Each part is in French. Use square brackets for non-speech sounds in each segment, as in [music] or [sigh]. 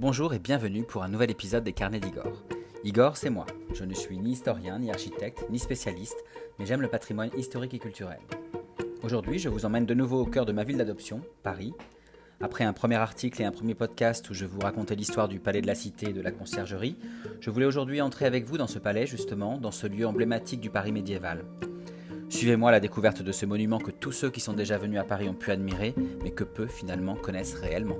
Bonjour et bienvenue pour un nouvel épisode des Carnets d'Igor. Igor, c'est moi. Je ne suis ni historien, ni architecte, ni spécialiste, mais j'aime le patrimoine historique et culturel. Aujourd'hui, je vous emmène de nouveau au cœur de ma ville d'adoption, Paris. Après un premier article et un premier podcast où je vous racontais l'histoire du palais de la Cité et de la conciergerie, je voulais aujourd'hui entrer avec vous dans ce palais, justement, dans ce lieu emblématique du Paris médiéval. Suivez-moi la découverte de ce monument que tous ceux qui sont déjà venus à Paris ont pu admirer, mais que peu finalement connaissent réellement.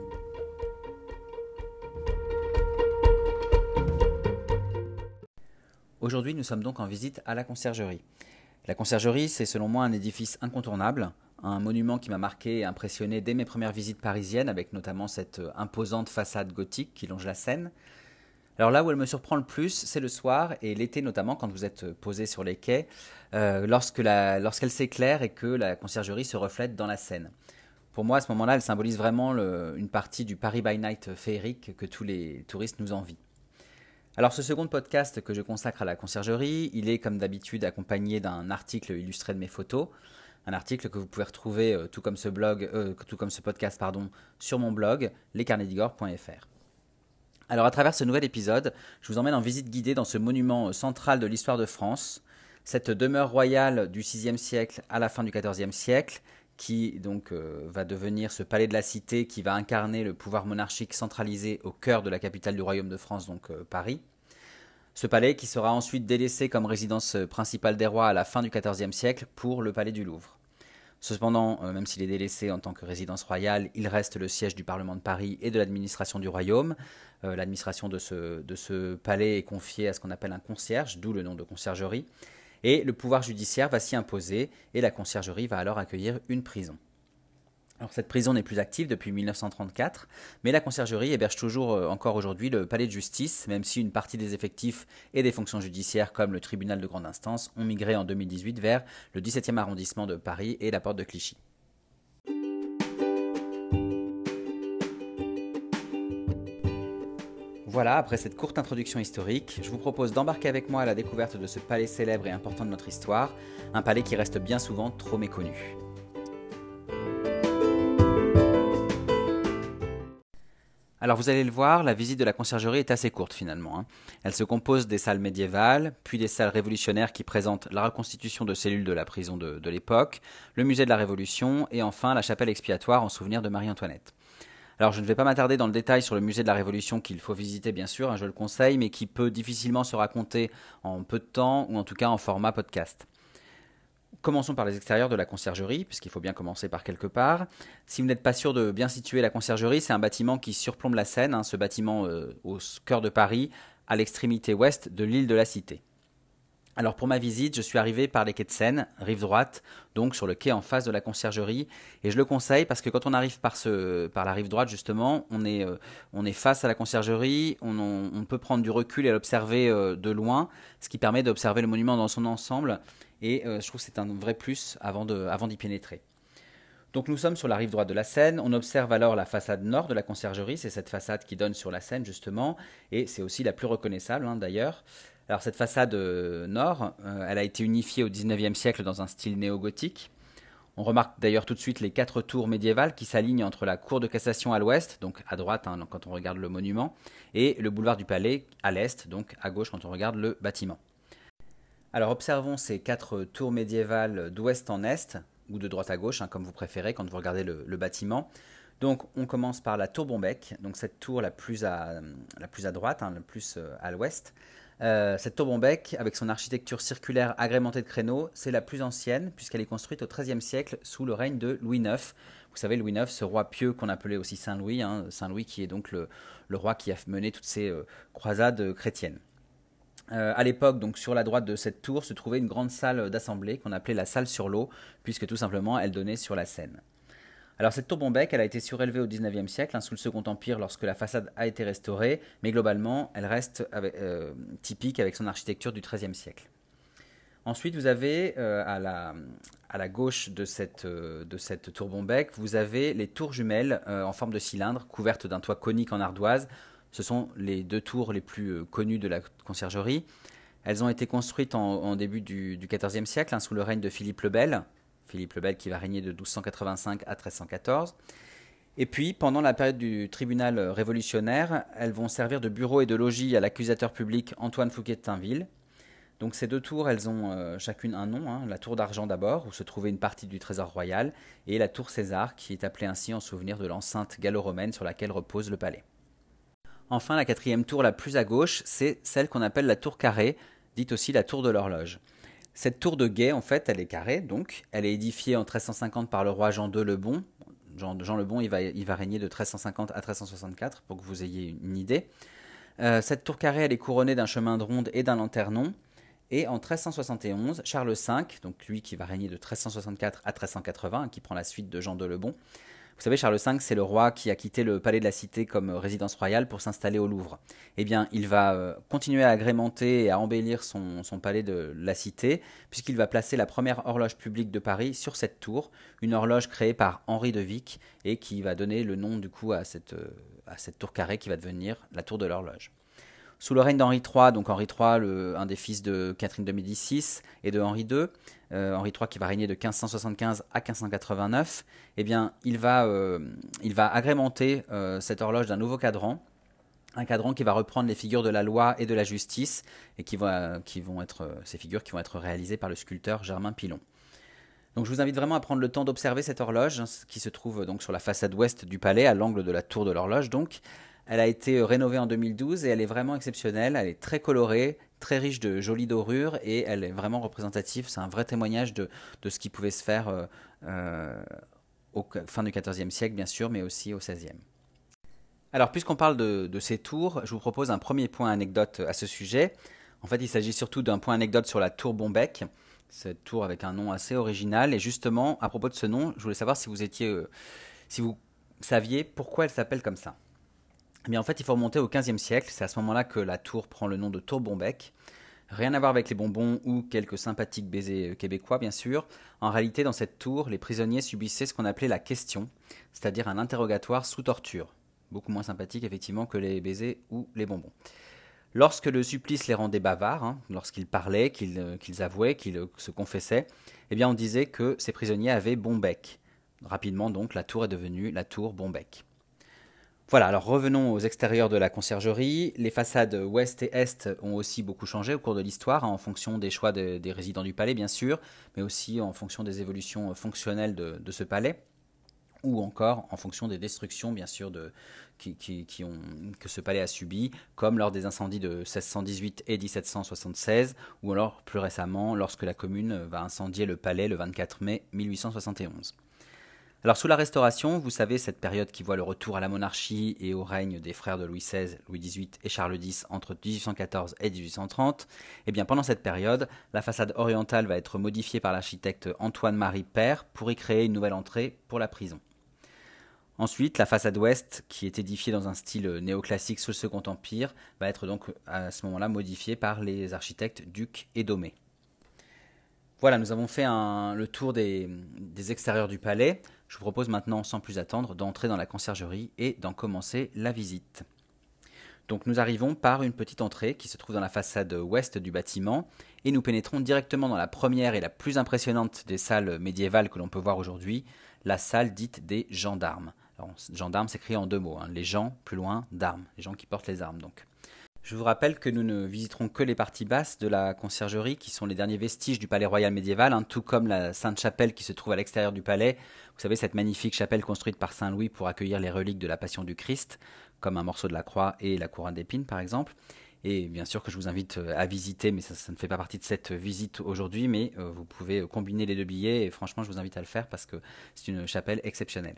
Aujourd'hui, nous sommes donc en visite à la conciergerie. La conciergerie, c'est selon moi un édifice incontournable, un monument qui m'a marqué et impressionné dès mes premières visites parisiennes, avec notamment cette imposante façade gothique qui longe la Seine, alors là où elle me surprend le plus, c'est le soir et l'été notamment quand vous êtes posé sur les quais, euh, lorsqu'elle s'éclaire et que la conciergerie se reflète dans la Seine. Pour moi, à ce moment-là, elle symbolise vraiment une partie du Paris by Night féerique que tous les touristes nous envient. Alors ce second podcast que je consacre à la conciergerie, il est comme d'habitude accompagné d'un article illustré de mes photos, un article que vous pouvez retrouver euh, tout comme ce blog, euh, tout comme ce podcast sur mon blog lescarnedigore.fr. Alors à travers ce nouvel épisode, je vous emmène en visite guidée dans ce monument central de l'histoire de France, cette demeure royale du VIe siècle à la fin du XIVe siècle, qui donc euh, va devenir ce palais de la cité qui va incarner le pouvoir monarchique centralisé au cœur de la capitale du royaume de France, donc euh, Paris. Ce palais qui sera ensuite délaissé comme résidence principale des rois à la fin du XIVe siècle pour le palais du Louvre. Cependant, euh, même s'il est délaissé en tant que résidence royale, il reste le siège du Parlement de Paris et de l'administration du royaume. L'administration de ce, de ce palais est confiée à ce qu'on appelle un concierge, d'où le nom de conciergerie. Et le pouvoir judiciaire va s'y imposer et la conciergerie va alors accueillir une prison. Alors cette prison n'est plus active depuis 1934, mais la conciergerie héberge toujours euh, encore aujourd'hui le palais de justice, même si une partie des effectifs et des fonctions judiciaires comme le tribunal de grande instance ont migré en 2018 vers le 17e arrondissement de Paris et la porte de Clichy. Voilà, après cette courte introduction historique, je vous propose d'embarquer avec moi à la découverte de ce palais célèbre et important de notre histoire, un palais qui reste bien souvent trop méconnu. Alors vous allez le voir, la visite de la conciergerie est assez courte finalement. Hein. Elle se compose des salles médiévales, puis des salles révolutionnaires qui présentent la reconstitution de cellules de la prison de, de l'époque, le musée de la Révolution et enfin la chapelle expiatoire en souvenir de Marie-Antoinette. Alors je ne vais pas m'attarder dans le détail sur le musée de la Révolution qu'il faut visiter bien sûr, hein, je le conseille, mais qui peut difficilement se raconter en peu de temps ou en tout cas en format podcast. Commençons par les extérieurs de la conciergerie, puisqu'il faut bien commencer par quelque part. Si vous n'êtes pas sûr de bien situer la conciergerie, c'est un bâtiment qui surplombe la Seine, hein, ce bâtiment euh, au cœur de Paris, à l'extrémité ouest de l'île de la Cité. Alors pour ma visite, je suis arrivé par les quais de Seine, rive droite, donc sur le quai en face de la conciergerie. Et je le conseille parce que quand on arrive par, ce, par la rive droite, justement, on est, euh, on est face à la conciergerie, on, peut prendre du recul et l'observer euh, de loin, ce qui permet d'observer le monument dans son ensemble. Et euh, je trouve que c'est un vrai plus avant d'y avant pénétrer. Donc nous sommes sur la rive droite de la Seine, on observe alors la façade nord de la conciergerie, c'est cette façade qui donne sur la Seine justement, et c'est aussi la plus reconnaissable hein, d'ailleurs. Alors cette façade euh, nord, euh, elle a été unifiée au XIXe siècle dans un style néo-gothique. On remarque d'ailleurs tout de suite les quatre tours médiévales qui s'alignent entre la cour de cassation à l'ouest, donc à droite hein, quand on regarde le monument, et le boulevard du Palais à l'est, donc à gauche quand on regarde le bâtiment. Alors observons ces quatre tours médiévales d'ouest en est, ou de droite à gauche, hein, comme vous préférez quand vous regardez le, bâtiment. Donc on commence par la tour Bombec, donc cette tour la plus à, la plus à droite, hein, la plus euh, à l'ouest. Euh, cette tour Bombec, avec son architecture circulaire agrémentée de créneaux, c'est la plus ancienne puisqu'elle est construite au XIIIe siècle sous le règne de Louis IX. Vous savez, Louis IX, ce roi pieux qu'on appelait aussi Saint Louis, hein, Saint Louis qui est donc le, roi qui a mené toutes ces euh, croisades chrétiennes. Euh, à l'époque, donc sur la droite de cette tour, se trouvait une grande salle d'assemblée qu'on appelait la salle sur l'eau, puisque tout simplement elle donnait sur la Seine. Alors cette tour elle a été surélevée au XIXe siècle, hein, sous le Second Empire, lorsque la façade a été restaurée, mais globalement, elle reste euh, typique avec son architecture du XIIIe siècle. Ensuite, vous avez euh, à, la, gauche de cette, euh, de tour vous avez les tours jumelles en forme de cylindre, couvertes d'un toit conique en ardoise. Ce sont les deux tours les plus connues de la conciergerie. Elles ont été construites en, début du, XIVe siècle, hein, sous le règne de Philippe le Bel, Philippe le Bel qui va régner de 1285 à 1314. Et puis, pendant la période du tribunal révolutionnaire, elles vont servir de bureau et de logis à l'accusateur public Antoine Fouquet de Tinville. Donc ces deux tours, elles ont euh, chacune un nom. Hein. La tour d'argent d'abord, où se trouvait une partie du trésor royal, et la tour César, qui est appelée ainsi en souvenir de l'enceinte gallo-romaine sur laquelle repose le palais. Enfin, la quatrième tour la plus à gauche, c'est celle qu'on appelle la tour carrée, dite aussi la tour de l'horloge. Cette tour de guet, en fait, elle est carrée, donc elle est édifiée en 1350 par le roi Jean II le Bon. Jean, le Bon, il va, il va, régner de 1350 à 1364, pour que vous ayez une idée. Euh, cette tour carrée, elle est couronnée d'un chemin de ronde et d'un lanternon. Et en 1371, Charles V, donc lui qui va régner de 1364 à 1380, qui prend la suite de Jean de Lebon, vous savez, Charles V, c'est le roi qui a quitté le palais de la Cité comme résidence royale pour s'installer au Louvre. Eh bien, il va euh, continuer à agrémenter et à embellir son, palais de la Cité, puisqu'il va placer la première horloge publique de Paris sur cette tour, une horloge créée par Henri de Vic et qui va donner le nom du coup à cette, euh, à cette tour carrée qui va devenir la tour de l'horloge. Sous le règne d'Henri III, donc Henri III, un des fils de Catherine de Médicis et de Henri II, euh, Henri III qui va régner de 1575 à 1589, eh bien, il va, euh, agrémenter euh, cette horloge d'un nouveau cadran, un cadran qui va reprendre les figures de la loi et de la justice, et qui vont être ces figures qui vont être réalisées par le sculpteur Germain Pilon. Donc je vous invite vraiment à prendre le temps d'observer cette horloge, hein, qui se trouve donc sur la façade ouest du palais, à l'angle de la tour de l'horloge donc, elle a été euh, rénovée en 2012 et elle est vraiment exceptionnelle. Elle est très colorée, très riche de jolies dorures et elle est vraiment représentative. C'est un vrai témoignage de, ce qui pouvait se faire euh, euh, au fin du XIVe siècle, bien sûr, mais aussi au XVIe. Alors, puisqu'on parle de, ces tours, je vous propose un premier point anecdote à ce sujet. En fait, il s'agit surtout d'un point anecdote sur la tour Bombec, cette tour avec un nom assez original. Et justement, à propos de ce nom, je voulais savoir si vous étiez, si vous saviez pourquoi elle s'appelle comme ça. Mais en fait, il faut remonter au XVe siècle. C'est à ce moment-là que la tour prend le nom de Tour Bombec. Rien à voir avec les bonbons ou quelques sympathiques baisers québécois, bien sûr. En réalité, dans cette tour, les prisonniers subissaient ce qu'on appelait la question, c'est-à-dire un interrogatoire sous torture. Beaucoup moins sympathique, effectivement, que les baisers ou les bonbons. Lorsque le supplice les rendait bavards, hein, lorsqu'ils parlaient, euh, qu'ils avouaient, qu'ils euh, se confessaient, eh bien on disait que ces prisonniers avaient bon bec. Rapidement donc, la tour est devenue la tour Bombec. Voilà, alors revenons aux extérieurs de la conciergerie. Les façades ouest et est ont aussi beaucoup changé au cours de l'histoire, hein, en fonction des choix des résidents du palais, bien sûr, mais aussi en fonction des évolutions fonctionnelles de, ce palais, ou encore en fonction des destructions, bien sûr, que ce palais a subies, comme lors des incendies de 1618 et 1776, ou alors plus récemment, lorsque la commune va incendier le palais le 24 mai 1871. Alors sous la Restauration, vous savez, cette période qui voit le retour à la monarchie et au règne des frères de Louis XVI, Louis XVIII et Charles X entre 1814 et 1830, eh bien pendant cette période, la façade orientale va être modifiée par l'architecte Antoine-Marie Père pour y créer une nouvelle entrée pour la prison. Ensuite, la façade ouest, qui est édifiée dans un style néoclassique sous le Second Empire, va être donc à ce moment-là modifiée par les architectes Duc et Domé. Voilà, nous avons fait le tour des, extérieurs du palais. Je vous propose maintenant, sans plus attendre, d'entrer dans la conciergerie et d'en commencer la visite. Donc nous arrivons par une petite entrée qui se trouve dans la façade ouest du bâtiment et nous pénétrons directement dans la première et la plus impressionnante des salles médiévales que l'on peut voir aujourd'hui, la salle dite des gendarmes. Alors, gendarmes s'écrit en deux mots, hein. les gens plus loin d'armes, les gens qui portent les armes donc. Je vous rappelle que nous ne visiterons que les parties basses de la conciergerie, qui sont les derniers vestiges du palais royal médiéval, hein, tout comme la Sainte-Chapelle qui se trouve à l'extérieur du palais. Vous savez, cette magnifique chapelle construite par Saint Louis pour accueillir les reliques de la Passion du Christ, comme un morceau de la croix et la couronne d'épines par exemple. Et bien sûr que je vous invite euh, à visiter, mais ça, ne fait pas partie de cette visite aujourd'hui, mais euh, vous pouvez combiner les deux billets et franchement je vous invite à le faire parce que c'est une chapelle exceptionnelle.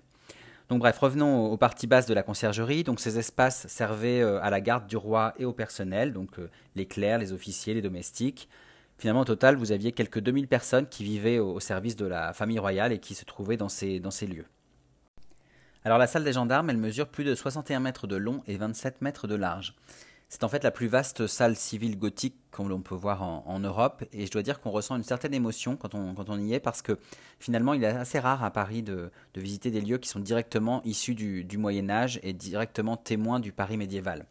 Donc bref, revenons aux parties basses de la conciergerie. Donc ces espaces servaient euh, à la garde du roi et au personnel, donc euh, les clercs, les officiers, les domestiques. Finalement, au total, vous aviez quelques 2000 personnes qui vivaient au service de la famille royale et qui se trouvaient dans ces, dans ces lieux. Alors la salle des gendarmes, elle mesure plus de 61 mètres de long et 27 mètres de large. C'est en fait la plus vaste salle civile gothique qu'on peut voir en, Europe et je dois dire qu'on ressent une certaine émotion quand on, y est parce que finalement il est assez rare à Paris de, visiter des lieux qui sont directement issus du, Moyen Âge et directement témoins du Paris médiéval.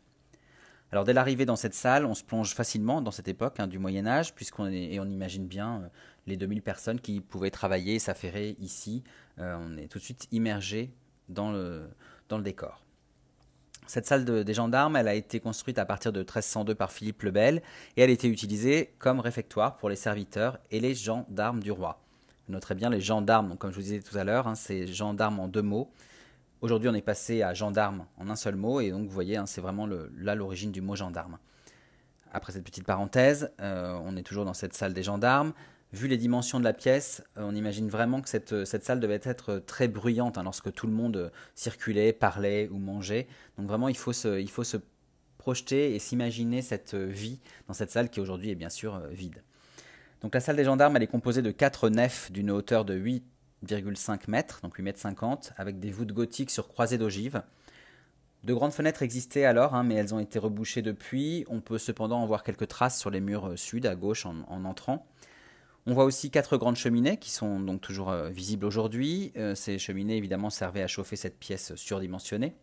Alors dès l'arrivée dans cette salle, on se plonge facilement dans cette époque hein, du Moyen Âge, puisqu'on et on imagine bien euh, les 2000 personnes qui pouvaient travailler s'affairer ici. Euh, on est tout de suite immergé dans le, dans le décor. Cette salle des gendarmes, elle a été construite à partir de 1302 par Philippe le Bel et elle a été utilisée comme réfectoire pour les serviteurs et les gendarmes du roi. Notez bien les gendarmes, comme je vous disais tout à l'heure, hein, c'est gendarmes en deux mots. Aujourd'hui, on est passé à gendarme en un seul mot et donc vous voyez, hein, c'est vraiment là l'origine du mot gendarme. Après cette petite parenthèse, euh, on est toujours dans cette salle des gendarmes vu les dimensions de la pièce, euh, on imagine vraiment que cette, cette salle devait être très bruyante hein, lorsque tout le monde euh, circulait, parlait ou mangeait. Donc vraiment, il faut se, projeter et s'imaginer cette euh, vie dans cette salle qui aujourd'hui est bien sûr vide. Donc la salle des gendarmes, elle est composée de quatre nefs d'une hauteur de 8,5 mètres, donc 8 mètres 50, avec des voûtes gothiques sur croisées d'ogives. De grandes fenêtres existaient alors, hein, mais elles ont été rebouchées depuis. On peut cependant en voir quelques traces sur les murs sud, à gauche, en entrant. On voit aussi quatre grandes cheminées qui sont donc toujours euh, visibles aujourd'hui. Euh, ces cheminées évidemment servaient à chauffer cette pièce surdimensionnée.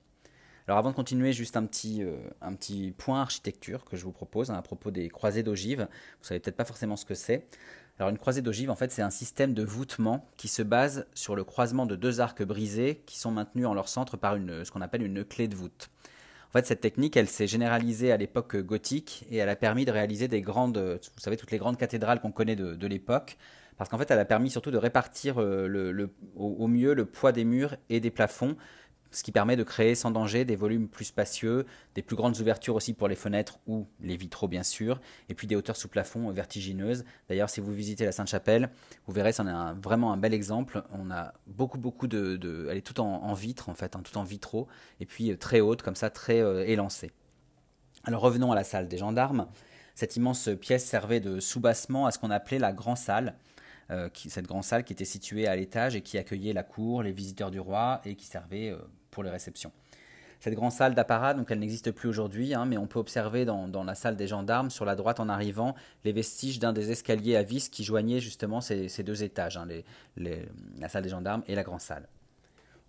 Alors avant de continuer, juste un petit, euh, point architecture que je vous propose hein, à propos des croisées d'ogives. Vous savez peut-être pas forcément ce que c'est. Alors une croisée d'ogive, en fait, c'est un système de voûtement qui se base sur le croisement de deux arcs brisés qui sont maintenus en leur centre par une, ce qu'on appelle une clé de voûte. En fait, cette technique, elle s'est généralisée à l'époque gothique et elle a permis de réaliser des grandes, vous savez, toutes les grandes cathédrales qu'on connaît de, l'époque. Parce qu'en fait, elle a permis surtout de répartir euh, au, mieux le poids des murs et des plafonds ce qui permet de créer sans danger des volumes plus spacieux, des plus grandes ouvertures aussi pour les fenêtres ou les vitraux bien sûr, et puis des hauteurs sous plafond vertigineuses. D'ailleurs, si vous visitez la Sainte-Chapelle, vous verrez, c'en est vraiment un bel exemple. On a beaucoup, beaucoup de... elle est tout en, vitre en fait, hein, tout en vitraux, et puis euh, très haute, comme ça, très euh, élancée. Alors revenons à la salle des gendarmes. Cette immense pièce servait de soubassement à ce qu'on appelait la grande salle. Euh, cette grande salle qui était située à l'étage et qui accueillait la cour, les visiteurs du roi et qui servait les réceptions. Cette grande salle d'apparat, donc elle n'existe plus aujourd'hui, hein, mais on peut observer dans, la salle des gendarmes, sur la droite en arrivant, les vestiges d'un des escaliers à vis qui joignaient justement ces, deux étages, hein, la salle des gendarmes et la grande salle.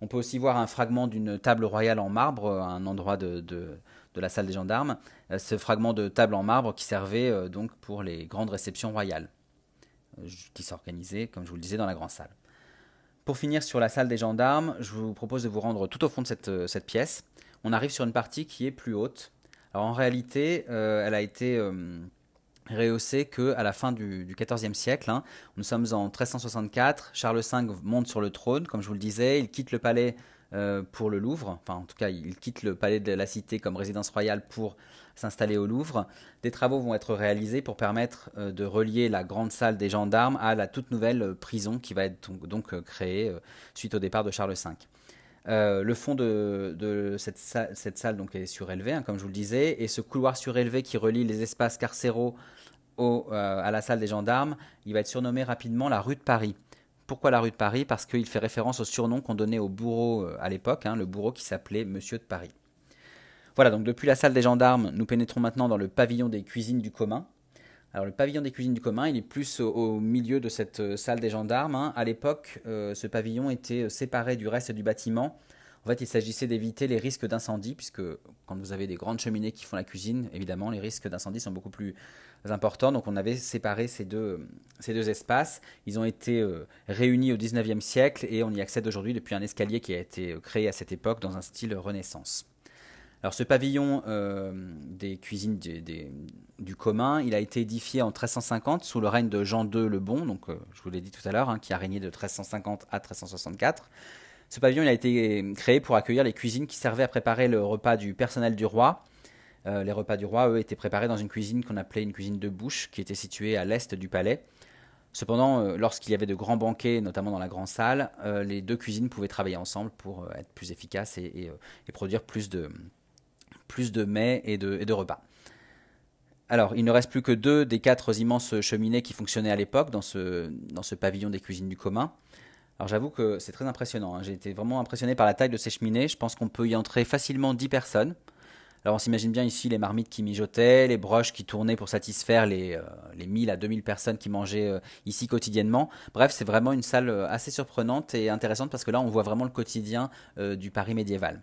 On peut aussi voir un fragment d'une table royale en marbre, à un endroit de, la salle des gendarmes. Euh, ce fragment de table en marbre qui servait euh, donc pour les grandes réceptions royales, euh, qui s'organisaient, comme je vous le disais, dans la grande salle. Pour finir sur la salle des gendarmes, je vous propose de vous rendre tout au fond de cette, euh, pièce. On arrive sur une partie qui est plus haute. Alors en réalité, euh, elle a été euh, rehaussée qu'à la fin du XIVe siècle. Hein. Nous sommes en 1364. Charles V monte sur le trône, comme je vous le disais. Il quitte le palais pour le Louvre. Enfin, en tout cas, il quitte le palais de la Cité comme résidence royale pour s'installer au Louvre. Des travaux vont être réalisés pour permettre euh, de relier la grande salle des gendarmes à la toute nouvelle euh, prison qui va être donc, euh, créée suite au départ de Charles V. le fond de, cette, salle, est surélevé, hein, comme je vous le disais, et ce couloir surélevé qui relie les espaces carcéraux à la salle des gendarmes, il va être surnommé rapidement la rue de Paris. Pourquoi la rue de Paris? Parce qu'il fait référence au surnom qu'on donnait au bourreau à l'époque, hein, le bourreau qui s'appelait Monsieur de Paris. Voilà, donc depuis la salle des gendarmes, nous pénétrons maintenant dans le pavillon des cuisines du commun. Alors le pavillon des cuisines du commun, il est plus au, milieu de cette euh, salle des gendarmes. Hein. À l'époque, euh, ce pavillon était euh, séparé du reste du bâtiment. En fait, il s'agissait d'éviter les risques d'incendie, puisque quand vous avez des grandes cheminées qui font la cuisine, évidemment, les risques d'incendie sont beaucoup plus importants. Donc on avait séparé ces deux, ces deux espaces. Ils ont été réunis au 19e siècle et on y accède aujourd'hui depuis un escalier qui a été créé à cette époque dans un style Renaissance. Alors ce pavillon euh, des cuisines du commun, il a été édifié en 1350 sous le règne de Jean II le Bon, donc euh, je vous l'ai dit tout à l'heure, hein, qui a régné de 1350 à 1364. Ce pavillon il a été créé pour accueillir les cuisines qui servaient à préparer le repas du personnel du roi. Euh, les repas du roi, eux, étaient préparés dans une cuisine qu'on appelait une cuisine de bouche, qui était située à l'est du palais. Cependant, lorsqu'il y avait de grands banquets, notamment dans la grande salle, les deux cuisines pouvaient travailler ensemble pour être plus efficaces et produire plus de, mets et de, repas. Alors, il ne reste plus que deux des quatre immenses cheminées qui fonctionnaient à l'époque dans ce, dans ce pavillon des cuisines du commun. Alors j'avoue que c'est très impressionnant. Hein. J'ai été vraiment impressionné par la taille de ces cheminées. Je pense qu'on peut y entrer facilement 10 personnes. Alors on s'imagine bien ici les marmites qui mijotaient, les broches qui tournaient pour satisfaire les, euh, les 1000 à 2000 personnes qui mangeaient euh, ici quotidiennement. Bref, c'est vraiment une salle euh, assez surprenante et intéressante parce que là on voit vraiment le quotidien du Paris médiéval.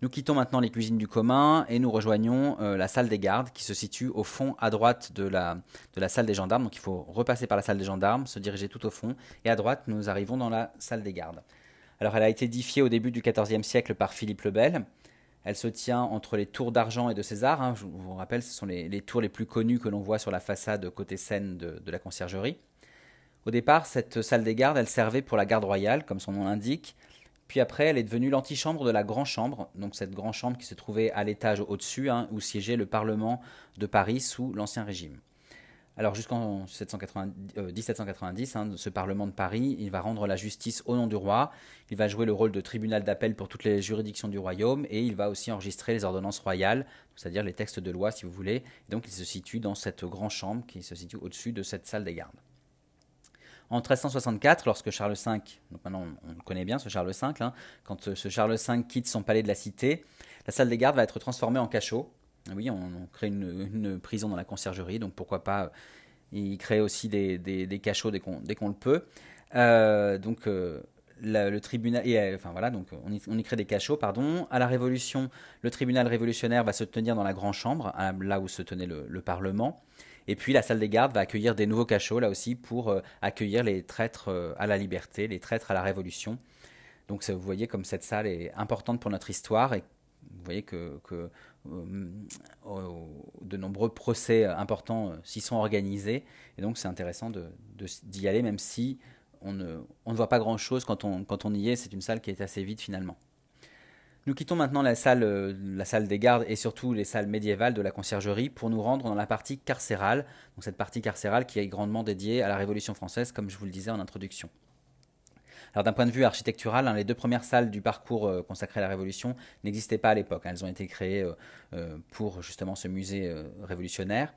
Nous quittons maintenant les cuisines du commun et nous rejoignons la salle des gardes qui se situe au fond à droite de la, de la salle des gendarmes. Donc il faut repasser par la salle des gendarmes, se diriger tout au fond et à droite nous arrivons dans la salle des gardes. Alors elle a été édifiée au début du XIVe siècle par Philippe le Bel. Elle se tient entre les tours d'argent et de César. Hein. Je vous rappelle, ce sont les, tours les plus connues que l'on voit sur la façade côté Seine de, la conciergerie. Au départ, cette salle des gardes, elle servait pour la garde royale, comme son nom l'indique. Puis après, elle est devenue l'antichambre de la Grand Chambre, donc cette Grand Chambre qui se trouvait à l'étage au-dessus, hein, où siégeait le Parlement de Paris sous l'Ancien Régime. Alors jusqu'en 1790, euh, hein, ce Parlement de Paris, il va rendre la justice au nom du roi, il va jouer le rôle de tribunal d'appel pour toutes les juridictions du royaume, et il va aussi enregistrer les ordonnances royales, c'est-à-dire les textes de loi si vous voulez. donc il se situe dans cette grande chambre qui se situe au-dessus de cette salle des gardes. En 1364, lorsque Charles V, donc maintenant on le connaît bien ce Charles V, hein, quand ce Charles V quitte son palais de la Cité, la salle des gardes va être transformée en cachot, oui, on, crée une, prison dans la conciergerie, donc pourquoi pas y créer aussi des, cachots dès qu'on, le peut. Euh, donc euh, le tribunal, euh, enfin voilà, donc on y, crée des cachots, pardon. À la Révolution, le tribunal révolutionnaire va se tenir dans la grande chambre, là où se tenait le, Parlement. Et puis la salle des gardes va accueillir des nouveaux cachots, là aussi, pour accueillir les traîtres à la liberté, les traîtres à la Révolution. Donc vous voyez comme cette salle est importante pour notre histoire et vous voyez que, euh, de nombreux procès importants euh, s'y sont organisés. Et donc c'est intéressant d'y aller, même si on ne, voit pas grand-chose quand on, quand on y est. C'est une salle qui est assez vide finalement. Nous quittons maintenant la salle, euh, la salle des gardes et surtout les salles médiévales de la conciergerie pour nous rendre dans la partie carcérale, donc cette partie carcérale qui est grandement dédiée à la Révolution française, comme je vous le disais en introduction. D'un point de vue architectural, hein, les deux premières salles du parcours euh, consacré à la Révolution n'existaient pas à l'époque. Hein. elles ont été créées euh, euh, pour justement ce musée révolutionnaire.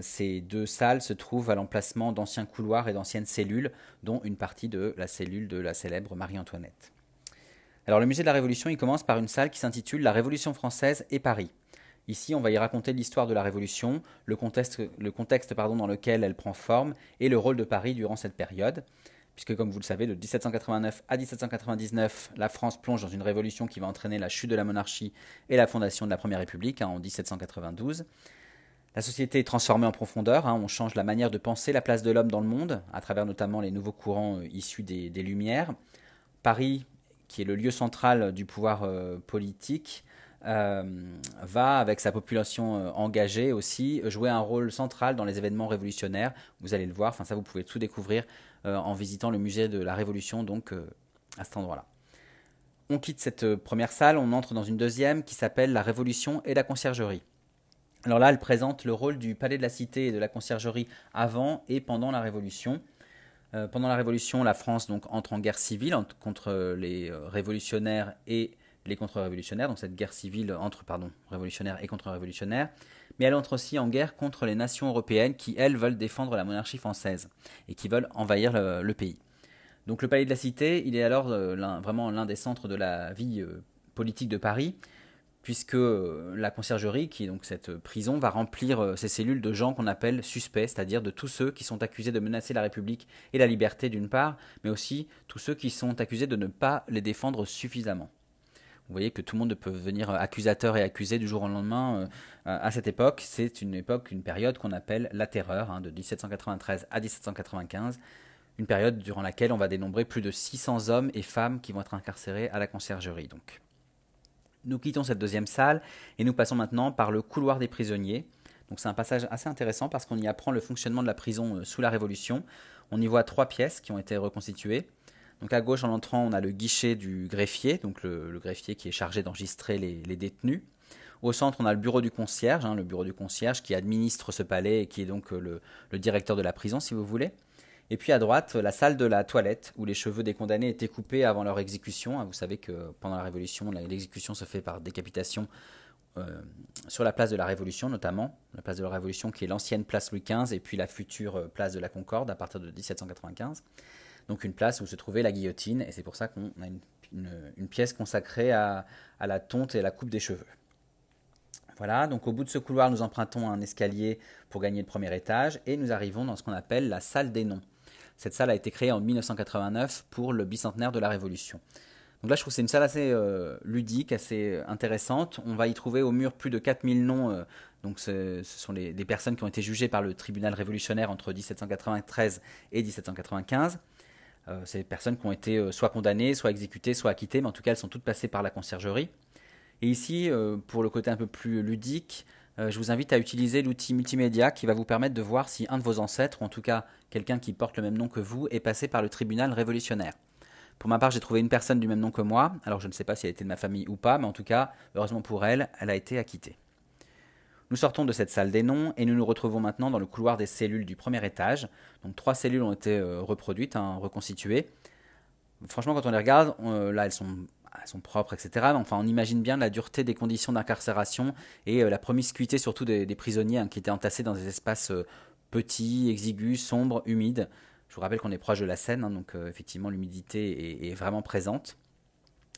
ces deux salles se trouvent à l'emplacement d'anciens couloirs et d'anciennes cellules, dont une partie de la cellule de la célèbre Marie-Antoinette. Alors le musée de la Révolution, il commence par une salle qui s'intitule La Révolution française et Paris. Ici, on va y raconter l'histoire de la Révolution, le contexte, dans lequel elle prend forme et le rôle de Paris durant cette période puisque comme vous le savez, de 1789 à 1799, la France plonge dans une révolution qui va entraîner la chute de la monarchie et la fondation de la Première République hein, en 1792. La société est transformée en profondeur, hein. on change la manière de penser la place de l'homme dans le monde, à travers notamment les nouveaux courants euh, issus des, Lumières. Paris, qui est le lieu central du pouvoir euh, politique, euh, va, avec sa population engagée aussi, jouer un rôle central dans les événements révolutionnaires. Vous allez le voir, enfin ça vous pouvez tout découvrir en visitant le musée de la Révolution, donc euh, à cet endroit-là. On quitte cette euh, première salle, on entre dans une deuxième qui s'appelle la Révolution et la conciergerie. Alors là, elle présente le rôle du palais de la cité et de la conciergerie avant et pendant la Révolution. pendant la Révolution, la France donc entre en guerre civile contre les révolutionnaires et les contre-révolutionnaires, donc cette guerre civile entre pardon, révolutionnaires et contre-révolutionnaires mais elle entre aussi en guerre contre les nations européennes qui, elles, veulent défendre la monarchie française et qui veulent envahir le, pays. Donc le palais de la Cité, il est alors euh, vraiment l'un des centres de la vie euh, politique de Paris, puisque euh, la conciergerie, qui est donc cette prison, va remplir ses cellules de gens qu'on appelle suspects, c'est-à-dire de tous ceux qui sont accusés de menacer la République et la liberté d'une part, mais aussi tous ceux qui sont accusés de ne pas les défendre suffisamment. Vous voyez que tout le monde peut devenir accusateur et accusé du jour au lendemain euh, à cette époque. C'est une époque, une période qu'on appelle la terreur, hein, de 1793 à 1795. Une période durant laquelle on va dénombrer plus de 600 hommes et femmes qui vont être incarcérés à la conciergerie. Donc. Nous quittons cette deuxième salle et nous passons maintenant par le couloir des prisonniers. C'est un passage assez intéressant parce qu'on y apprend le fonctionnement de la prison euh, sous la Révolution. On y voit trois pièces qui ont été reconstituées. Donc à gauche, en entrant, on a le guichet du greffier, donc le, greffier qui est chargé d'enregistrer les, détenus. Au centre, on a le bureau du concierge, hein, le bureau du concierge qui administre ce palais et qui est donc euh, le, directeur de la prison, si vous voulez. Et puis à droite, la salle de la toilette, où les cheveux des condamnés étaient coupés avant leur exécution. Hein, vous savez que pendant la Révolution, l'exécution se fait par décapitation euh, sur la place de la Révolution, notamment. La place de la Révolution qui est l'ancienne place Louis XV et puis la future euh, place de la Concorde à partir de 1795 donc une place où se trouvait la guillotine, et c'est pour ça qu'on a une, pièce consacrée à, la tonte et à la coupe des cheveux. Voilà, donc au bout de ce couloir, nous empruntons un escalier pour gagner le premier étage, et nous arrivons dans ce qu'on appelle la salle des noms. Cette salle a été créée en 1989 pour le bicentenaire de la Révolution. Donc là, je trouve que c'est une salle assez euh, ludique, assez intéressante. On va y trouver au mur plus de 4000 noms. Euh, donc ce, sont des personnes qui ont été jugées par le tribunal révolutionnaire entre 1793 et 1795. C'est des personnes qui ont été soit condamnées, soit exécutées, soit acquittées, mais en tout cas elles sont toutes passées par la conciergerie. Et ici, pour le côté un peu plus ludique, je vous invite à utiliser l'outil multimédia qui va vous permettre de voir si un de vos ancêtres, ou en tout cas quelqu'un qui porte le même nom que vous, est passé par le tribunal révolutionnaire. Pour ma part, j'ai trouvé une personne du même nom que moi. Alors je ne sais pas si elle était de ma famille ou pas, mais en tout cas, heureusement pour elle, elle a été acquittée. Nous sortons de cette salle des noms et nous nous retrouvons maintenant dans le couloir des cellules du premier étage. Donc trois cellules ont été euh, reproduites, hein, reconstituées. Franchement, quand on les regarde, euh, là elles sont, propres, etc. enfin, on imagine bien la dureté des conditions d'incarcération et euh, la promiscuité surtout des, prisonniers hein, qui étaient entassés dans des espaces petits, exigus, sombres, humides. Je vous rappelle qu'on est proche de la Seine, donc effectivement l'humidité est, vraiment présente.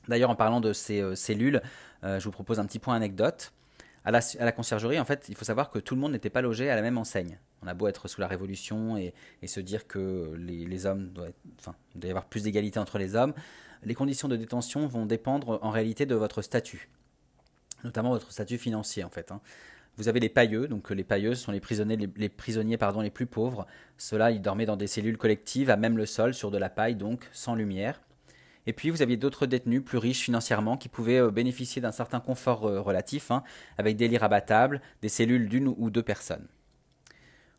D'ailleurs, en parlant de ces cellules, je vous propose un petit point anecdote. À la, conciergerie, en fait, il faut savoir que tout le monde n'était pas logé à la même enseigne. On a beau être sous la Révolution et, se dire que les, hommes doivent enfin, y avoir plus d'égalité entre les hommes, les conditions de détention vont dépendre en réalité de votre statut, notamment votre statut financier en fait. Hein. Vous avez les pailleux, donc les pailleux sont les prisonniers, les, les plus pauvres. Ceux-là, ils dormaient dans des cellules collectives, à même le sol, sur de la paille, donc sans lumière. Et puis vous aviez d'autres détenus plus riches financièrement qui pouvaient euh, bénéficier d'un certain confort euh, relatif, hein, avec des lits rabattables, des cellules d'une ou deux personnes.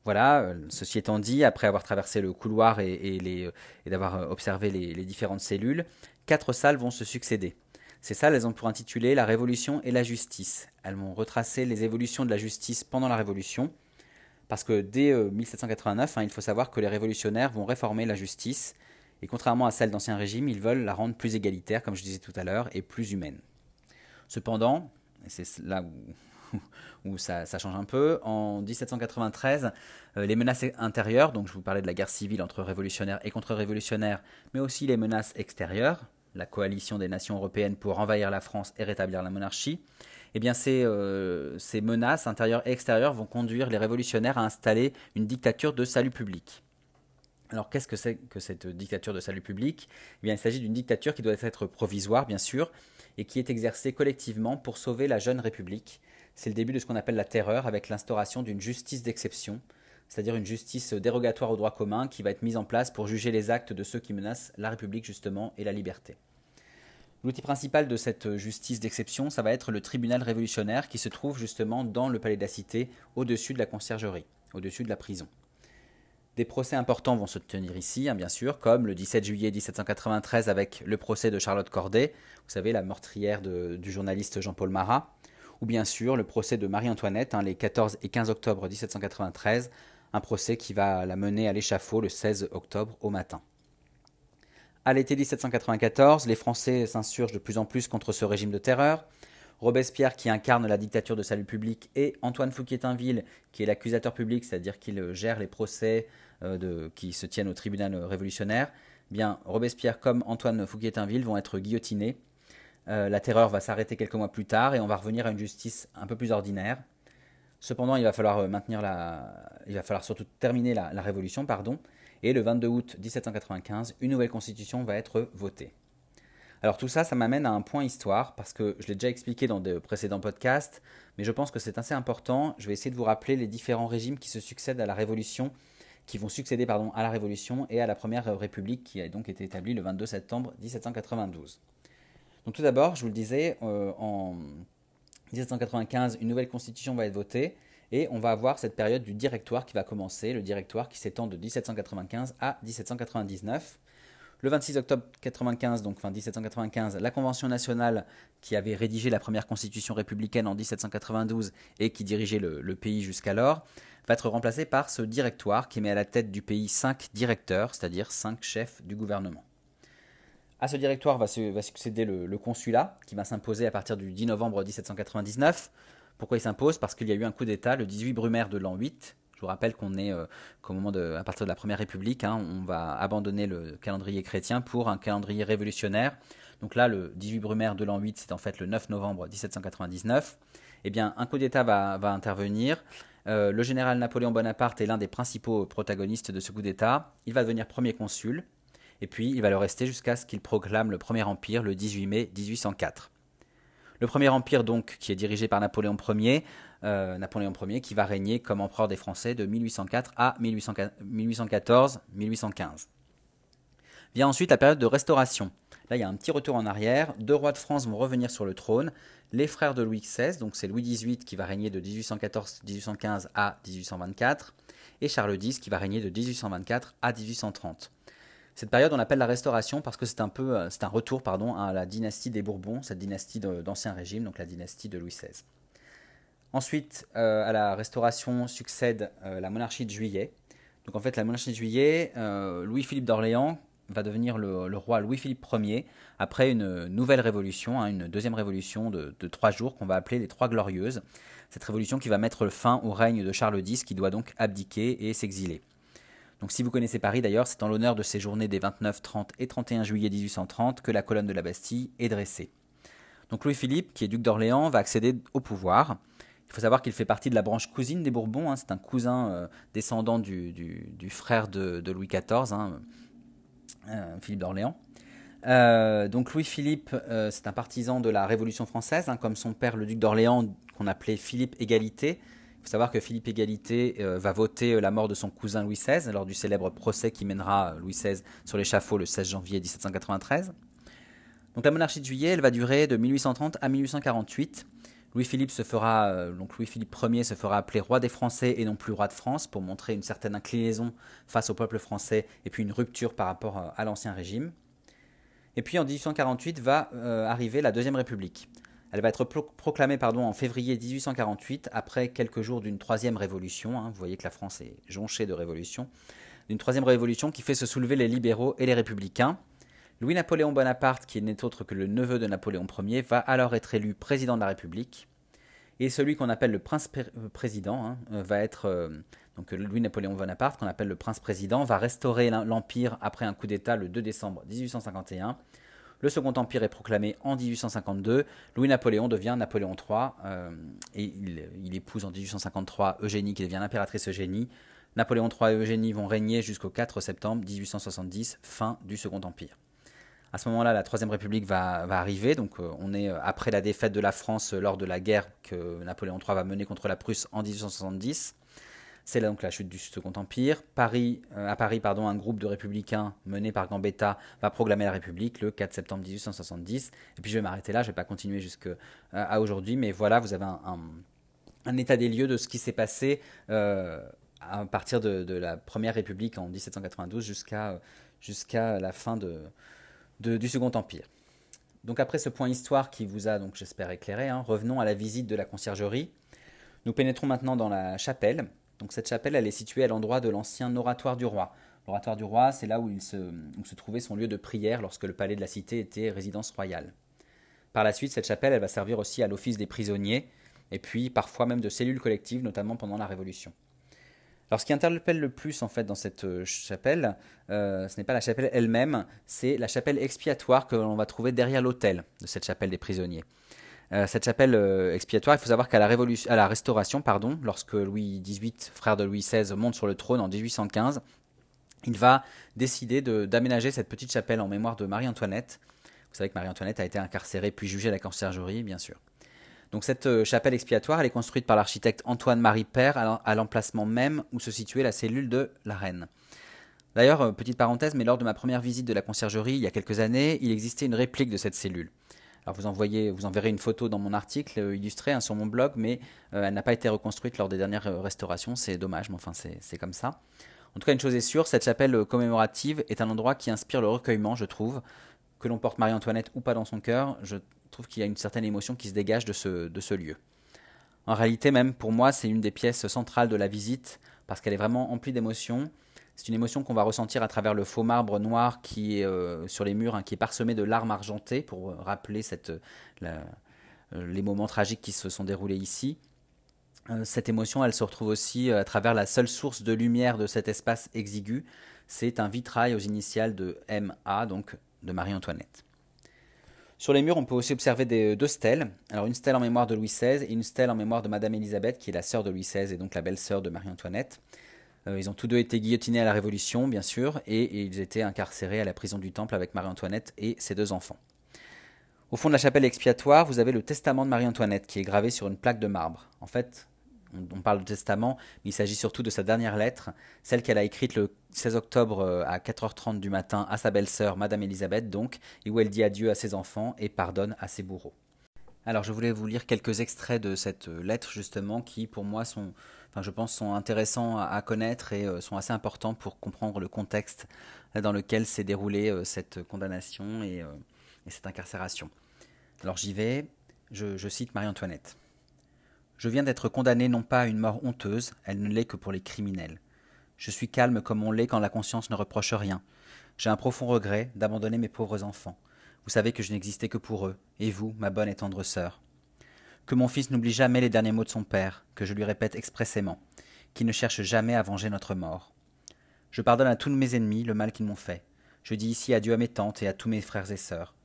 Voilà, euh, ceci étant dit, après avoir traversé le couloir et, d'avoir observé les différentes cellules, quatre salles vont se succéder. Ces salles, elles ont pour intituler La Révolution et la justice. Elles vont retracer les évolutions de la justice pendant la Révolution, parce que dès 1789, euh, hein, il faut savoir que les révolutionnaires vont réformer la justice, et contrairement à celle d'Ancien Régime, ils veulent la rendre plus égalitaire, comme je disais tout à l'heure, et plus humaine. Cependant, et c'est là où, [laughs] ça, change un peu, en 1793, euh, les menaces intérieures, donc je vous parlais de la guerre civile entre révolutionnaires et contre-révolutionnaires, mais aussi les menaces extérieures, la coalition des nations européennes pour envahir la France et rétablir la monarchie, eh bien ces, euh, ces menaces intérieures et extérieures vont conduire les révolutionnaires à installer une dictature de salut public. Alors qu'est-ce que c'est que cette dictature de salut public? Eh bien, Il s'agit d'une dictature qui doit être provisoire, bien sûr, et qui est exercée collectivement pour sauver la jeune République. C'est le début de ce qu'on appelle la terreur, avec l'instauration d'une justice d'exception, c'est-à-dire une justice dérogatoire au droit commun qui va être mise en place pour juger les actes de ceux qui menacent la République justement et la liberté. L'outil principal de cette justice d'exception, ça va être le tribunal révolutionnaire qui se trouve justement dans le palais de la Cité, au-dessus de la conciergerie, au-dessus de la prison. Des procès importants vont se tenir ici, hein, bien sûr, comme le 17 juillet 1793 avec le procès de Charlotte Corday, vous savez, la meurtrière du journaliste Jean-Paul Marat, ou bien sûr le procès de Marie-Antoinette, hein, les 14 et 15 octobre 1793, un procès qui va la mener à l'échafaud le 16 octobre au matin. À l'été 1794, les Français s'insurgent de plus en plus contre ce régime de terreur. Robespierre, qui incarne la dictature de salut public, et Antoine Fouquier-Tinville, qui est l'accusateur public, c'est-à-dire qu'il gère les procès euh, qui se tiennent au tribunal révolutionnaire, eh bien Robespierre comme Antoine Fouquier-Tinville vont être guillotinés. Euh, la terreur va s'arrêter quelques mois plus tard et on va revenir à une justice un peu plus ordinaire. Cependant, il va falloir euh, maintenir la, il va falloir surtout terminer la, révolution, pardon. Et le 22 août 1795, une nouvelle constitution va être votée. Alors tout ça, ça m'amène à un point histoire, parce que je l'ai déjà expliqué dans de précédents podcasts, mais je pense que c'est assez important. Je vais essayer de vous rappeler les différents régimes qui se succèdent à la Révolution, qui vont succéder pardon, à la Révolution et à la Première République, qui a donc été établie le 22 septembre 1792. Donc tout d'abord, je vous le disais, euh, en 1795, une nouvelle constitution va être votée et on va avoir cette période du directoire qui va commencer, le directoire qui s'étend de 1795 à 1799. Le 26 octobre 95, donc fin 1795, la Convention nationale qui avait rédigé la première constitution républicaine en 1792 et qui dirigeait le, le pays jusqu'alors, va être remplacée par ce directoire qui met à la tête du pays cinq directeurs, c'est-à-dire cinq chefs du gouvernement. À ce directoire va, succéder le, consulat, qui va s'imposer à partir du 10 novembre 1799. Pourquoi il s'impose? Parce qu'il y a eu un coup d'État le 18 Brumaire de l'an 8. Vous rappelle qu'on est euh, moment de, à partir de la Première République, hein, on va abandonner le calendrier chrétien pour un calendrier révolutionnaire. Donc là, le 18 Brumaire de l'an 8, c'est en fait le 9 novembre 1799. Eh bien, un coup d'État va, intervenir. Euh, le général Napoléon Bonaparte est l'un des principaux protagonistes de ce coup d'État. Il va devenir premier consul et puis il va le rester jusqu'à ce qu'il proclame le Premier Empire le 18 mai 1804. Le Premier Empire, donc, qui est dirigé par Napoléon Ier, euh, Napoléon Ier qui va régner comme empereur des Français de 1804 à 1814-1815. Vient ensuite la période de restauration. Là, il y a un petit retour en arrière. Deux rois de France vont revenir sur le trône. Les frères de Louis XVI, donc c'est Louis XVIII qui va régner de 1814-1815 à 1824, et Charles X qui va régner de 1824 à 1830. Cette période, on appelle la Restauration parce que c'est un peu, euh, c'est un retour, pardon, à la dynastie des Bourbons, cette dynastie d'Ancien Régime, donc la dynastie de Louis XVI. Ensuite, euh, à la Restauration succède euh, la monarchie de Juillet. Donc en fait, la monarchie de Juillet, Louis-Philippe d'Orléans va devenir le, roi Louis-Philippe Ier après une nouvelle révolution, hein, une deuxième révolution de trois jours qu'on va appeler les Trois Glorieuses. Cette révolution qui va mettre fin au règne de Charles X qui doit donc abdiquer et s'exiler. Donc si vous connaissez Paris d'ailleurs, c'est en l'honneur de ces journées des 29, 30 et 31 juillet 1830 que la colonne de la Bastille est dressée. Donc Louis-Philippe, qui est duc d'Orléans, va accéder au pouvoir. Il faut savoir qu'il fait partie de la branche cousine des Bourbons. Hein. c'est un cousin euh, descendant du, frère de, Louis XIV, hein, euh, Philippe d'Orléans. Euh, donc Louis-Philippe, c'est un partisan de la Révolution française, hein, comme son père, le duc d'Orléans, qu'on appelait Philippe Égalité, il faut savoir que Philippe Égalité va voter la mort de son cousin Louis XVI lors du célèbre procès qui mènera Louis XVI sur l'échafaud le 16 janvier 1793. Donc la monarchie de juillet, elle va durer de 1830 à 1848. Louis-Philippe se fera, donc Louis-Philippe Ier se fera appeler roi des Français et non plus roi de France pour montrer une certaine inclinaison face au peuple français et puis une rupture par rapport à l'ancien régime. Et puis en 1848 va arriver la Deuxième République. Elle va être proclamée pardon, en février 1848, après quelques jours d'une troisième révolution. Hein. vous voyez que la France est jonchée de révolutions. D'une troisième révolution qui fait se soulever les libéraux et les républicains. Louis-Napoléon Bonaparte, qui n'est autre que le neveu de Napoléon Ier, va alors être élu président de la République. Et celui qu'on appelle le prince-président hein, euh, va être. Euh, donc Louis-Napoléon Bonaparte, qu'on appelle le prince-président, va restaurer l'Empire après un coup d'État le 2 décembre 1851 le Second Empire est proclamé en 1852. Louis-Napoléon devient Napoléon III euh, et il, épouse en 1853 Eugénie qui devient l'impératrice Eugénie. Napoléon III et Eugénie vont régner jusqu'au 4 septembre 1870, fin du Second Empire. À ce moment-là, la Troisième République va, arriver. Donc, euh, on est euh, après la défaite de la France lors de la guerre que Napoléon III va mener contre la Prusse en 1870. C'est là donc la chute du Second Empire. Euh, à Paris, pardon, un groupe de républicains mené par Gambetta va proclamer la République le 4 septembre 1870. Et puis je vais m'arrêter là, je ne vais pas continuer jusqu'à euh, aujourd'hui, mais voilà, vous avez un, état des lieux de ce qui s'est passé euh, à partir de, la Première République en 1792 jusqu'à jusqu'à la fin de, du Second Empire. Donc après ce point histoire qui vous a, donc j'espère, éclairé, hein, revenons à la visite de la conciergerie. Nous pénétrons maintenant dans la chapelle. Donc cette chapelle, elle est située à l'endroit de l'ancien oratoire du roi. L'oratoire du roi, c'est là où, il se, se trouvait son lieu de prière lorsque le palais de la cité était résidence royale. Par la suite, cette chapelle, elle va servir aussi à l'office des prisonniers, et puis parfois même de cellules collectives, notamment pendant la Révolution. Alors ce qui interpelle le plus en fait dans cette euh, chapelle, euh, ce n'est pas la chapelle elle-même, c'est la chapelle expiatoire que l'on va trouver derrière l'autel de cette chapelle des prisonniers. Euh, cette chapelle expiatoire, il faut savoir qu'à la, à la Restauration, pardon, lorsque Louis XVIII, frère de Louis XVI, monte sur le trône en 1815, il va décider d'aménager cette petite chapelle en mémoire de Marie-Antoinette. Vous savez que Marie-Antoinette a été incarcérée puis jugée à la conciergerie, bien sûr. Donc cette euh, chapelle expiatoire, elle est construite par l'architecte Antoine-Marie Père à l'emplacement même où se situait la cellule de la reine. D'ailleurs, petite parenthèse, mais lors de ma première visite de la conciergerie il y a quelques années, il existait une réplique de cette cellule. Alors vous, envoyez, vous enverrez une photo dans mon article euh, illustré hein, sur mon blog, mais euh, elle n'a pas été reconstruite lors des dernières euh, restaurations. C'est dommage, mais enfin c'est comme ça. En tout cas, une chose est sûre, cette chapelle commémorative est un endroit qui inspire le recueillement, je trouve. Que l'on porte Marie-Antoinette ou pas dans son cœur, je trouve qu'il y a une certaine émotion qui se dégage de ce, lieu. En réalité, même pour moi, c'est une des pièces centrales de la visite, parce qu'elle est vraiment emplie d'émotions. C'est une émotion qu'on va ressentir à travers le faux marbre noir qui est euh, sur les murs, hein, qui est parsemé de larmes argentées pour euh, rappeler euh, les moments tragiques qui se sont déroulés ici. cette émotion, elle se retrouve aussi à travers la seule source de lumière de cet espace exigu. C'est un vitrail aux initiales de MA, donc de Marie-Antoinette. Sur les murs, on peut aussi observer des, deux stèles. Alors une stèle en mémoire de Louis XVI et une stèle en mémoire de Madame Élisabeth, qui est la sœur de Louis XVI et donc la belle-sœur de Marie-Antoinette. Euh, ils ont tous deux été guillotinés à la Révolution, bien sûr, et, ils étaient incarcérés à la prison du Temple avec Marie-Antoinette et ses deux enfants. Au fond de la chapelle expiatoire, vous avez le testament de Marie-Antoinette qui est gravé sur une plaque de marbre. En fait, on, parle de testament, mais il s'agit surtout de sa dernière lettre, celle qu'elle a écrite le 16 octobre euh, à 4h30 du matin à sa belle-sœur, Madame Elisabeth donc, et où elle dit adieu à ses enfants et pardonne à ses bourreaux. Alors je voulais vous lire quelques extraits de cette euh, lettre justement qui pour moi sont, enfin je pense sont intéressants à, connaître et euh, sont assez importants pour comprendre le contexte dans lequel s'est déroulée cette condamnation et, cette incarcération. Alors j'y vais, je cite Marie-Antoinette. Je viens d'être condamné non pas à une mort honteuse, elle ne l'est que pour les criminels. Je suis calme comme on l'est quand la conscience ne reproche rien. J'ai un profond regret d'abandonner mes pauvres enfants. Vous savez que je n'existais que pour eux, et vous, ma bonne et tendre sœur. Que mon fils n'oublie jamais les derniers mots de son père, que je lui répète expressément, qu'il ne cherche jamais à venger notre mort. Je pardonne à tous mes ennemis le mal qu'ils m'ont fait. Je dis ici adieu à mes tantes et à tous mes frères et sœurs.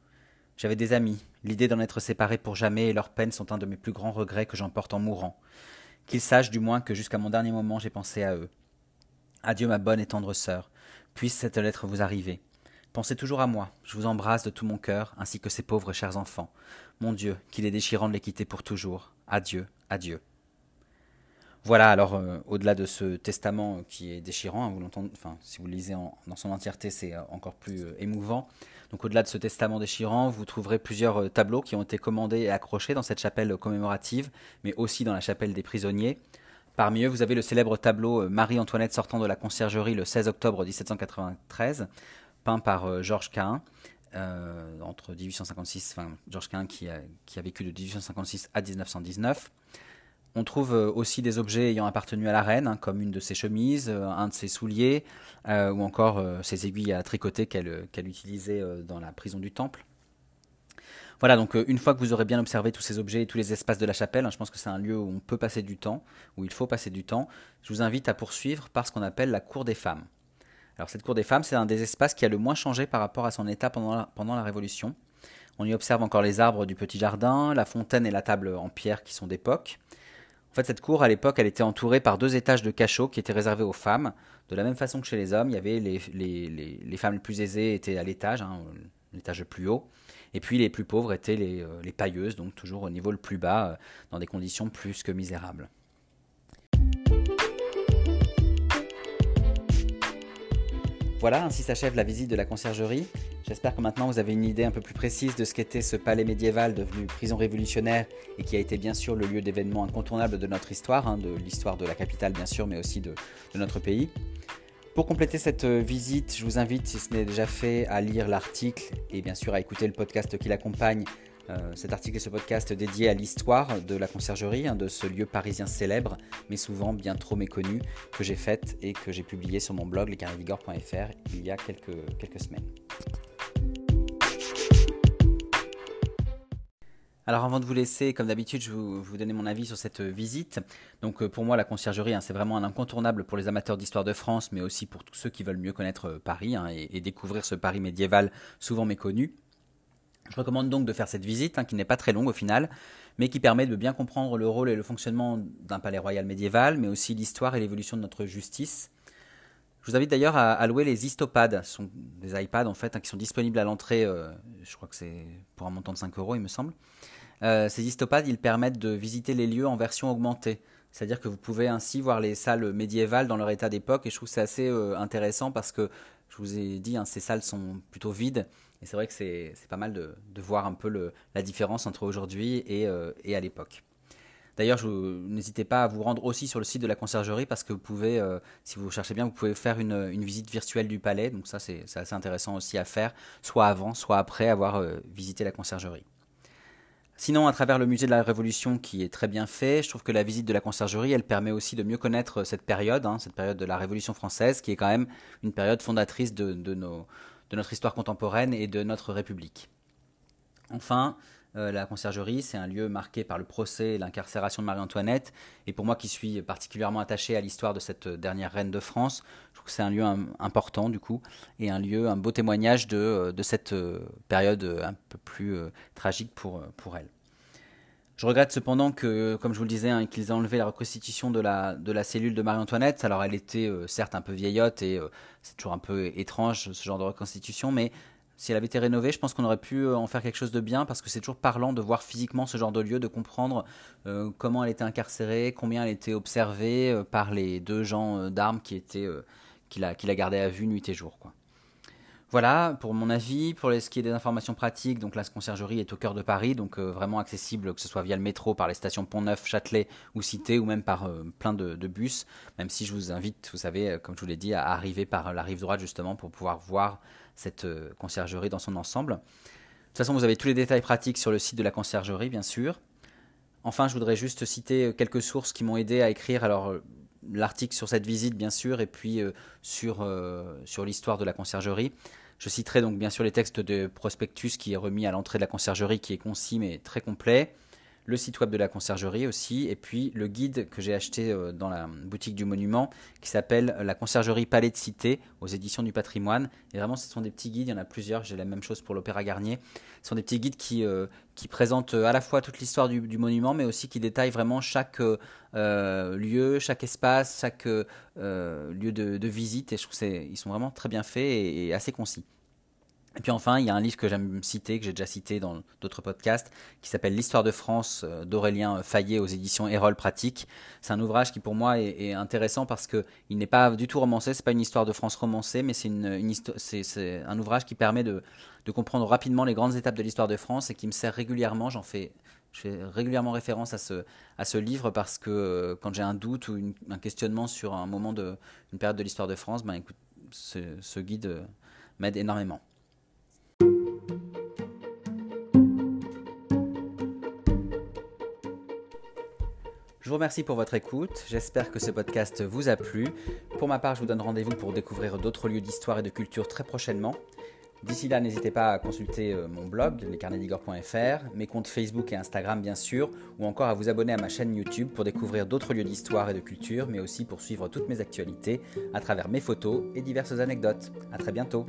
J'avais des amis. L'idée d'en être séparé pour jamais et leurs peines sont un de mes plus grands regrets que j'emporte en mourant. Qu'ils sachent du moins que jusqu'à mon dernier moment j'ai pensé à eux. Adieu ma bonne et tendre sœur. Puisse cette lettre vous arriver. Pensez toujours à moi, je vous embrasse de tout mon cœur, ainsi que ces pauvres chers enfants. Mon Dieu, qu'il est déchirant de les quitter pour toujours. Adieu, adieu. Voilà, alors euh, au-delà de ce testament qui est déchirant, hein, vous l'entendez, enfin si vous le lisez dans son entièreté, c'est euh, encore plus euh, émouvant. Donc au-delà de ce testament déchirant, vous trouverez plusieurs euh, tableaux qui ont été commandés et accrochés dans cette chapelle commémorative, mais aussi dans la chapelle des prisonniers. Parmi eux, vous avez le célèbre tableau euh, Marie-Antoinette sortant de la conciergerie le 16 octobre 1793, peint par euh, Georges Cain. entre 1856, enfin Georges qui a vécu de 1856 à 1919. On trouve euh, aussi des objets ayant appartenu à la reine, hein, comme une de ses chemises, euh, un de ses souliers, euh, ou encore ses aiguilles à tricoter qu'elle utilisait dans la prison du Temple. Voilà, donc une fois que vous aurez bien observé tous ces objets et tous les espaces de la chapelle, hein, je pense que c'est un lieu où on peut passer du temps, où il faut passer du temps, je vous invite à poursuivre par ce qu'on appelle la cour des femmes. Alors cette cour des femmes, c'est un des espaces qui a le moins changé par rapport à son état pendant pendant la Révolution. On y observe encore les arbres du petit jardin, la fontaine et la table en pierre qui sont d'époque. En fait, cette cour, à l'époque, elle était entourée par deux étages de cachots qui étaient réservés aux femmes. De la même façon que chez les hommes, il y avait les, femmes les plus aisées étaient à l'étage, hein, l'étage le plus haut. Et puis les plus pauvres étaient les, euh, les pailleuses, donc toujours au niveau le plus bas, euh, dans des conditions plus que misérables. Voilà, ainsi s'achève la visite de la conciergerie. J'espère que maintenant vous avez une idée un peu plus précise de ce qu'était ce palais médiéval devenu prison révolutionnaire et qui a été bien sûr le lieu d'événements incontournables de notre histoire, hein, de l'histoire de la capitale bien sûr, mais aussi de, notre pays. Pour compléter cette euh, visite, je vous invite, si ce n'est déjà fait, à lire l'article et bien sûr à écouter le podcast qui l'accompagne euh, cet article et ce podcast dédié à l'histoire de la conciergerie, hein, de ce lieu parisien célèbre, mais souvent bien trop méconnu, que j'ai fait et que j'ai publié sur mon blog lescarrevigor.fr il y a quelques semaines. Alors avant de vous laisser, comme d'habitude, je vais vous, donner mon avis sur cette visite. Donc euh, pour moi, la conciergerie, hein, c'est vraiment un incontournable pour les amateurs d'histoire de France, mais aussi pour tous ceux qui veulent mieux connaître euh, Paris hein, et, découvrir ce Paris médiéval souvent méconnu. Je recommande donc de faire cette visite, hein, qui n'est pas très longue au final, mais qui permet de bien comprendre le rôle et le fonctionnement d'un palais royal médiéval, mais aussi l'histoire et l'évolution de notre justice. Je vous invite d'ailleurs à, louer les Istopades, ce sont des iPads en fait, qui sont disponibles à l'entrée, euh, je crois que c'est pour un montant de 5 euros il me semble. Euh, ces Istopades, ils permettent de visiter les lieux en version augmentée. C'est-à-dire que vous pouvez ainsi voir les salles médiévales dans leur état d'époque, et je trouve c'est assez euh, intéressant parce que, je vous ai dit, hein, ces salles sont plutôt vides, et c'est vrai que c'est pas mal de, voir un peu la différence entre aujourd'hui et, euh, à l'époque. D'ailleurs, n'hésitez pas à vous rendre aussi sur le site de la conciergerie parce que vous pouvez, si vous cherchez bien, vous pouvez faire une, visite virtuelle du palais. Donc ça, c'est assez intéressant aussi à faire, soit avant, soit après avoir visité la conciergerie. Sinon, à travers le musée de la Révolution qui est très bien fait, je trouve que la visite de la conciergerie, elle permet aussi de mieux connaître cette période, hein, cette période de la Révolution française, qui est quand même une période fondatrice de notre histoire contemporaine et de notre République. Enfin, euh, la conciergerie, c'est un lieu marqué par le procès et l'incarcération de Marie-Antoinette. Et pour moi qui suis particulièrement attaché à l'histoire de cette dernière reine de France, je trouve que c'est un lieu important du coup, et un lieu, un beau témoignage de, euh, cette euh, période un peu plus tragique pour elle. Je regrette cependant que, comme je vous le disais, hein, qu'ils aient enlevé la reconstitution de la, cellule de Marie-Antoinette. Alors elle était certes un peu vieillotte et c'est toujours un peu étrange ce genre de reconstitution, mais si elle avait été rénovée, je pense qu'on aurait pu en faire quelque chose de bien parce que c'est toujours parlant de voir physiquement ce genre de lieu, de comprendre comment elle était incarcérée, combien elle était observée par les deux gens d'armes qui étaient qui la, gardaient à vue nuit et jour. Voilà, pour mon avis, pour ce qui est des informations pratiques, donc la conciergerie est au cœur de Paris, donc euh, vraiment accessible, que ce soit via le métro, par les stations Pont-Neuf, Châtelet ou Cité, ou même par euh, plein de, bus, même si je vous invite, vous savez, euh, comme je vous l'ai dit, à arriver par la rive droite justement pour pouvoir voir cette conciergerie dans son ensemble. De toute façon, vous avez tous les détails pratiques sur le site de la conciergerie, bien sûr. Enfin, je voudrais juste citer quelques sources qui m'ont aidé à écrire. Alors, l'article sur cette visite, bien sûr, et puis euh, sur, euh, sur l'histoire de la conciergerie. Je citerai donc bien sûr les textes de prospectus qui est remis à l'entrée de la conciergerie, qui est concis mais très complet le site web de la conciergerie aussi, et puis le guide que j'ai acheté euh, dans la boutique du monument, qui s'appelle La conciergerie Palais de Cité, aux éditions du patrimoine. Et vraiment, ce sont des petits guides, il y en a plusieurs, j'ai la même chose pour l'Opéra Garnier. Ce sont des petits guides qui, euh, présentent euh, à la fois toute l'histoire du, monument, mais aussi qui détaillent vraiment chaque lieu, chaque espace, chaque lieu de, visite, et je trouve qu'ils sont vraiment très bien faits et assez concis. Et puis enfin, il y a un livre que j'aime citer, que j'ai déjà cité dans d'autres podcasts, qui s'appelle L'histoire de France euh, d'Aurélien Fayet aux éditions Erol Pratique. C'est un ouvrage qui pour moi est, intéressant parce qu'il n'est pas du tout romancé, c'est pas une histoire de France romancée, mais c'est un ouvrage qui permet de, comprendre rapidement les grandes étapes de l'histoire de France et qui me sert régulièrement. J'en fais, régulièrement référence à ce, livre parce que euh, quand j'ai un doute ou un questionnement sur un moment de une période de l'histoire de France, ben écoute, ce, ce guide euh, m'aide énormément. Je vous remercie pour votre écoute, j'espère que ce podcast vous a plu. Pour ma part, je vous donne rendez-vous pour découvrir d'autres lieux d'histoire et de culture très prochainement. D'ici là, n'hésitez pas à consulter euh, mon blog, lescarnedigore.fr, mes comptes Facebook et Instagram bien sûr, ou encore à vous abonner à ma chaîne YouTube pour découvrir d'autres lieux d'histoire et de culture, mais aussi pour suivre toutes mes actualités à travers mes photos et diverses anecdotes. A très bientôt